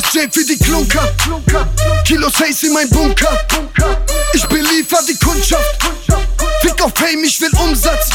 das J für die Klunker. Kilos Haze in mein Bunker. Ich beliefer die Kundschaft. Fick auf Fame, ich will Umsatz.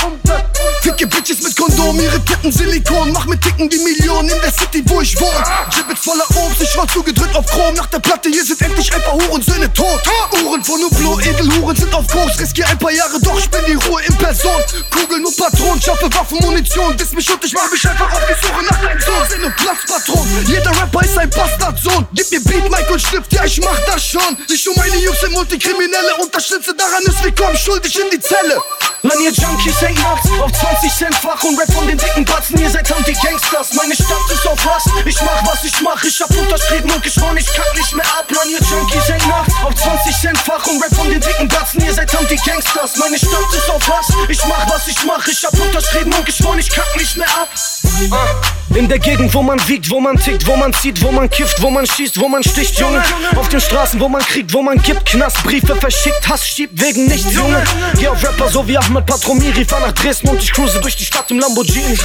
Ficke Bitches mit Kondom, ihre Titten Silikon. Mach mit Ticken die Millionen in der City, wo ich wohne. Gibbets voller Obst, ich war zugedrückt auf Chrom. Nach der Platte, hier sind endlich ein paar Hurensöhne tot. Uhren von Nublo, Edelhuren sind auf Kurs. Riskier ein paar Jahre, doch ich bin die Ruhe in Person. Kugeln und Patronen, schaffe Waffen, Munition. Diss mich und ich mach mich einfach auf die Suche nach deinem Sohn. Sinn und Platzpatron, jeder Rapper ist ein Bastardsohn. Gib mir Beat, Mike und Stift, ja ich mach das schon. Ich und meine Jungs sind Multikriminelle Schlimmste daran ist, wir kommen schuldig in die Zelle. Lanier Junkies hängt nachts auf 20 Cent fach und Rap von den dicken Batzen, ihr seid Anti-Gangsters. Meine Stadt ist auf Hass, ich mach was ich mach, ich hab unterschrieben und geschworen, ich kack nicht mehr ab. Lanier Junkies hängt nachts auf 20 Cent fach und Rap von den dicken Batzen, ihr seid Anti-Gangsters. Meine Stadt ist auf Hass, ich mach was ich mach, ich hab unterschrieben und geschworen, ich kack nicht mehr ab. In der Gegend, wo man wiegt, wo man tickt, wo man zieht, wo man kifft, wo man schießt, wo man sticht, Junge. Auf den Straßen, wo man kriegt, wo man gibt, Knast, Briefe verschickt, Hass schiebt wegen nichts, Junge. Geh auf Rapper so wie Ahmed Patromiri, fahr nach Dresden und ich cruise durch die Stadt im Lamborghini.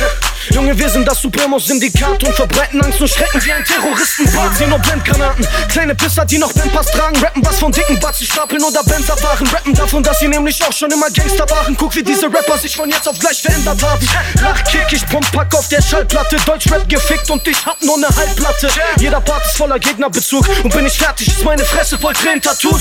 Junge, wir sind das Supremos-Syndikat und verbreiten Angst und Schrecken wie ein Terroristenbad. Sehen nur Blendgranaten, kleine Pisser, die noch Bandpass tragen, rappen was von dicken Batzen stapeln oder Benzer fahren, rappen davon, dass sie nämlich auch schon immer Gangster waren. Guck, wie diese Rapper sich von jetzt auf gleich verändert haben. Lachkick, ich pump Pack auf der Schallplatte, Deutschrap gefickt und ich hab nur ne Halbplatte. Jeder Part ist voller Gegnerbezug und bin ich fertig, ist meine Fresse voll Tränen-Tattoos.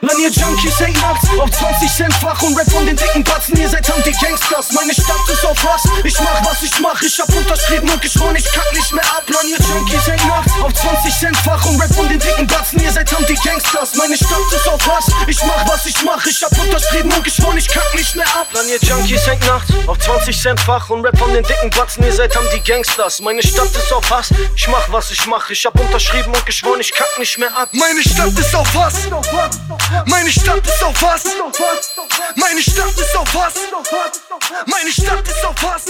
Lanier Junkies hängt nachts auf 20 Cent fach und Rap von den dicken Batzen, ihr seid Anti-Gangsters. Meine Stadt ist auf Hass, ich mach was ich mach, ich hab unterschrieben und geschworen, ich kack nicht mehr ab. Lanier Junkies hängt nachts auf 20 Cent fach und Rap von den dicken Batzen, ihr seid Anti-Gangsters. Meine Stadt ist auf Hass, ich mach was ich mach, ich hab unterschrieben und geschworen, ich kack nicht mehr ab. Lanier Junkies hängt nachts auf 20 Cent fach und Rap von den dicken Batzen, ihr seid Anti-Gangsters. Meine Stadt ist auf Hass, ich mach was ich mach, ich hab unterschrieben und geschworen, ich kack nicht mehr ab. Meine Stadt ist auf Hass. Meine Stadt ist auf Hass. Meine Stadt ist auf Hass. Meine Stadt ist auf Hass.